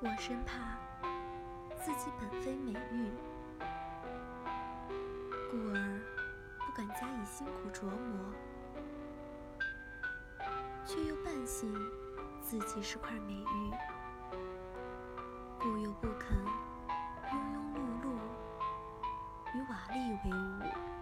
我深怕自己本非美玉故而不敢加以辛苦琢磨却又半信自己是块美玉故又不肯庸庸碌碌与瓦砾为伍。